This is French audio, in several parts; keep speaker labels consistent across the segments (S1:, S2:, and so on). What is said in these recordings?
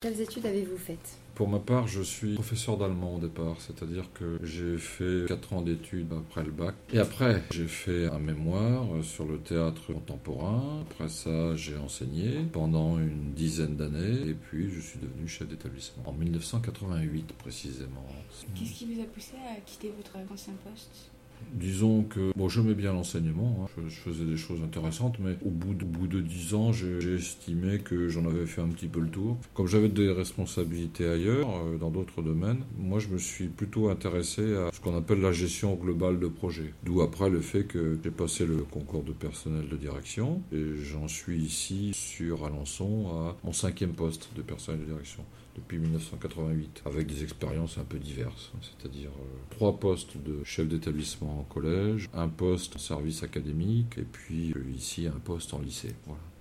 S1: Quelles études avez-vous faites?
S2: Pour ma part, je suis professeur d'allemand au départ, c'est-à-dire que j'ai fait 4 ans d'études après le bac. Et après, j'ai fait un mémoire sur le théâtre contemporain. Après ça, j'ai enseigné pendant une dizaine d'années et puis je suis devenu chef d'établissement en 1988 précisément.
S3: Qu'est-ce qui vous a poussé à quitter votre ancien poste?
S2: Disons que bon, j'aimais bien l'enseignement, hein. je, faisais des choses intéressantes, mais au bout de, bout de 10 ans, j'ai estimé que j'en avais fait un petit peu le tour. Comme j'avais des responsabilités ailleurs, euh, dans d'autres domaines, moi je me suis plutôt intéressé à ce qu'on appelle la gestion globale de projet. D'où après le fait que j'ai passé le concours de personnel de direction et j'en suis ici sur Alençon à mon cinquième poste de personnel de direction depuis 1988, avec des expériences un peu diverses, c'est-à-dire euh, trois postes de chef d'établissement en collège, un poste en service académique, et puis euh, ici un poste en lycée.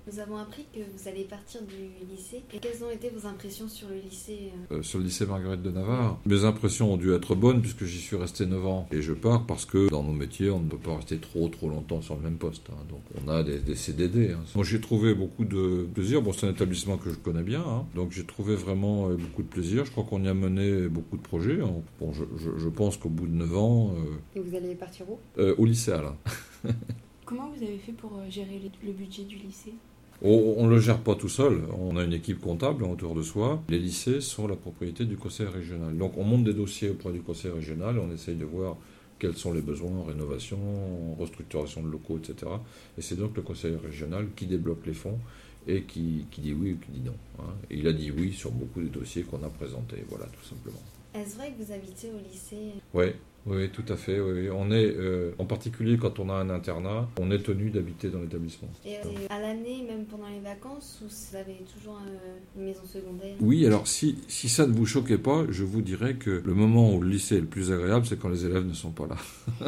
S1: Nous avons appris que vous allez partir du lycée. Et quelles ont été vos impressions sur le lycée
S2: euh, Sur le lycée Marguerite de Navarre Mes impressions ont dû être bonnes puisque j'y suis resté 9 ans. Et je pars parce que dans nos métiers, on ne peut pas rester trop trop longtemps sur le même poste. Hein. Donc on a des, des CDD. Hein. Moi j'ai trouvé beaucoup de plaisir. Bon, c'est un établissement que je connais bien. Hein. Donc j'ai trouvé vraiment euh, beaucoup de plaisir. Je crois qu'on y a mené beaucoup de projets. Bon, je, je, je pense qu'au bout de 9 ans...
S1: Euh... Et vous allez partir où?
S2: euh, Au lycée Alain.
S3: Comment vous avez fait pour euh, gérer le budget du lycée?
S2: On ne le gère pas tout seul, on a une équipe comptable autour de soi. Les lycées sont la propriété du conseil régional. Donc on monte des dossiers auprès du conseil régional on essaye de voir quels sont les besoins en rénovation, en restructuration de locaux, etc. Et c'est donc le conseil régional qui débloque les fonds et qui, qui dit oui ou qui dit non. Hein. Et il a dit oui sur beaucoup de dossiers qu'on a présentés, voilà, tout simplement.
S1: Est-ce vrai que vous habitez au lycée?
S2: Oui, oui, tout à fait. Oui. On est, euh, en particulier quand on a un internat, on est tenu d'habiter dans l'établissement.
S1: Et euh, à l'année, même pendant les vacances, ou vous avez toujours euh, une maison secondaire?
S2: Oui, alors si, si ça ne vous choquait pas, je vous dirais que le moment où le lycée est le plus agréable, c'est quand les élèves ne sont pas là.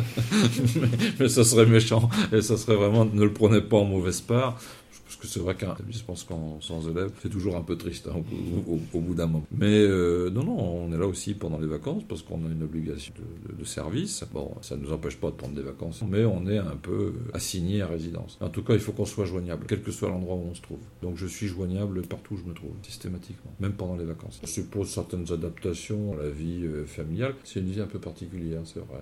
S2: mais, mais ça serait méchant, et ça serait vraiment, ne le prenez pas en mauvaise part. Parce que c'est vrai qu'un établissement sans élèves, c'est toujours un peu triste hein, au, bout d'un moment. Mais euh, non, non, on est là aussi pendant les vacances parce qu'on a une obligation de, service. Bon, ça ne nous empêche pas de prendre des vacances, mais on est un peu assigné à résidence. En tout cas, il faut qu'on soit joignable, quel que soit l'endroit où on se trouve. Donc je suis joignable partout où je me trouve, systématiquement, même pendant les vacances. Ça suppose certaines adaptations à la vie euh, familiale. C'est une vie un peu particulière, c'est vrai.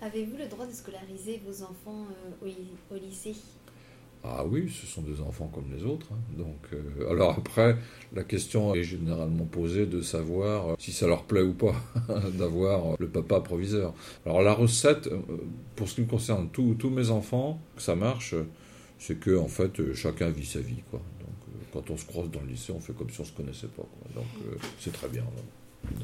S1: Avez-vous le droit de scolariser vos enfants euh, au lycée?
S2: Ah oui, ce sont des enfants comme les autres. Hein. Donc, euh, alors après, la question est généralement posée de savoir si ça leur plaît ou pas d'avoir le papa proviseur. Alors la recette, pour ce qui me concerne, tous mes enfants, ça marche, c'est que en fait, chacun vit sa vie. Quoi. Donc, euh, quand on se croise dans le lycée, on fait comme si on se connaissait pas. Quoi. Donc, euh, c'est très bien. Donc,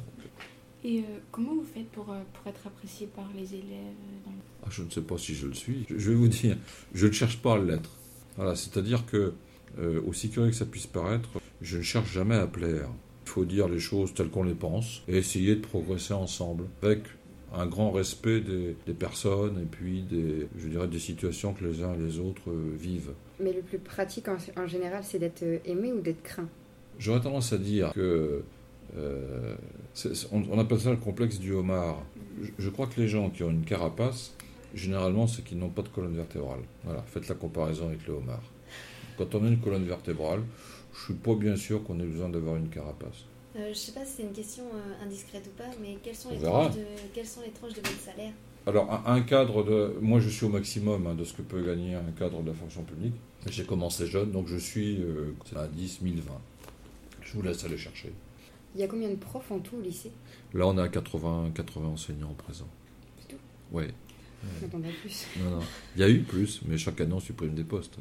S3: et euh, comment vous faites pour, euh, pour être apprécié par les élèves dans...
S2: ah, Je ne sais pas si je le suis. Je, je vais vous dire, je ne cherche pas à l'être. Voilà, c'est-à-dire que, euh, aussi curieux que ça puisse paraître, je ne cherche jamais à plaire. Il faut dire les choses telles qu'on les pense et essayer de progresser ensemble avec un grand respect des, des, personnes et puis des, je dirais, des situations que les uns et les autres euh, vivent.
S1: Mais le plus pratique en, en général, c'est d'être aimé ou d'être craint
S2: J'aurais tendance à dire que euh, on, on, appelle ça le complexe du homard. Je, je crois que les gens qui ont une carapace généralement, c'est qu'ils n'ont pas de colonne vertébrale. Voilà, faites la comparaison avec le homard. Quand on a une colonne vertébrale, je ne suis pas bien sûr qu'on ait besoin d'avoir une carapace.
S1: Euh, je ne sais pas si c'est une question euh, indiscrète ou pas, mais quelles sont, les tranches, de, quelles sont les tranches de votre salaire?
S2: Alors, un, un, cadre de. Moi, je suis au maximum hein, de ce que peut gagner un cadre de la fonction publique. J'ai commencé jeune, donc je suis euh, à 10, 1020. Je vous laisse aller chercher.
S1: Il y a combien de profs en tout au lycée?
S2: Là, on a 80, 80 enseignants présents.
S1: C'est tout?
S2: Oui. Il y a eu plus, mais chaque année on supprime des postes.